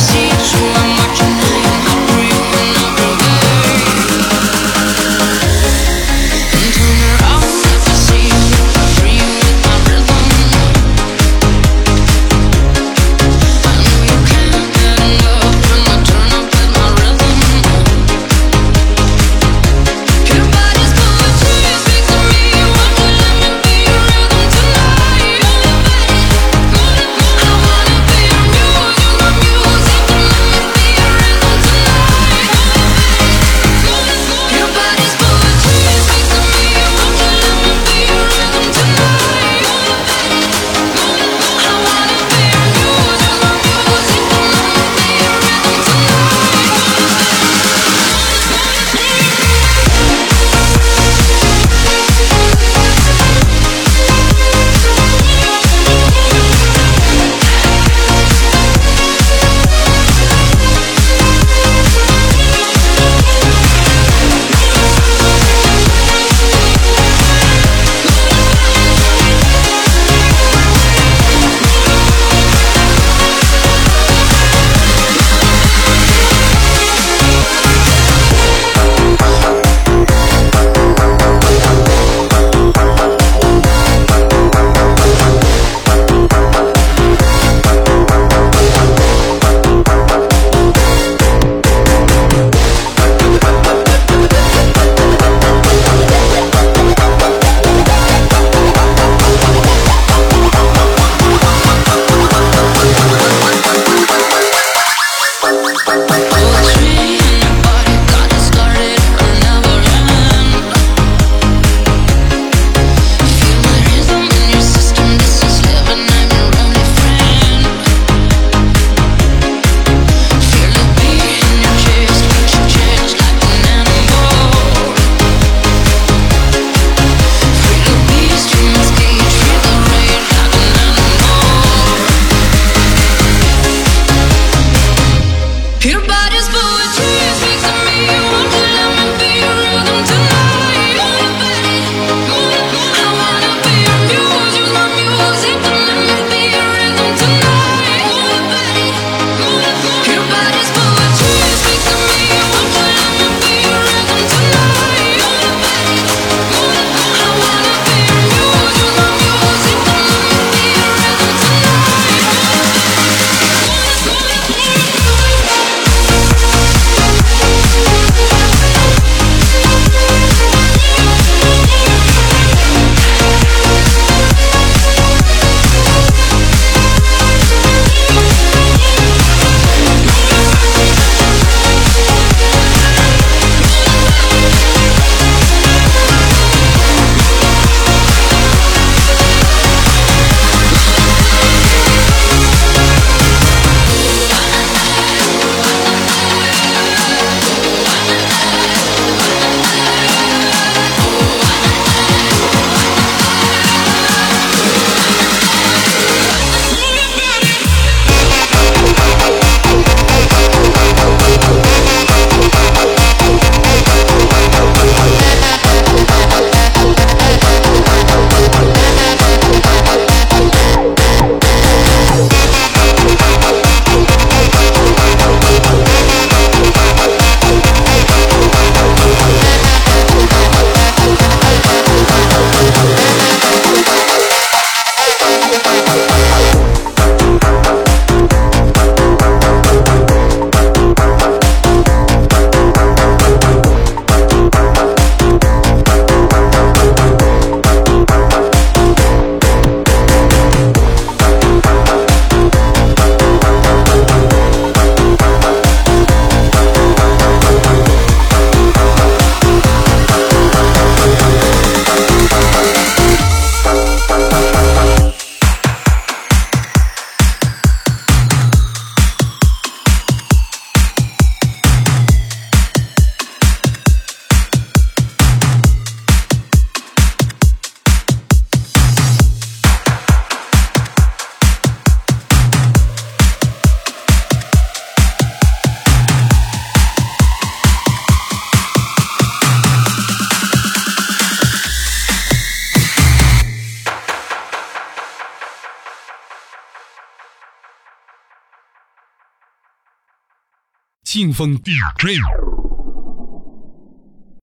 see Poetry. Your body 信风 DJ。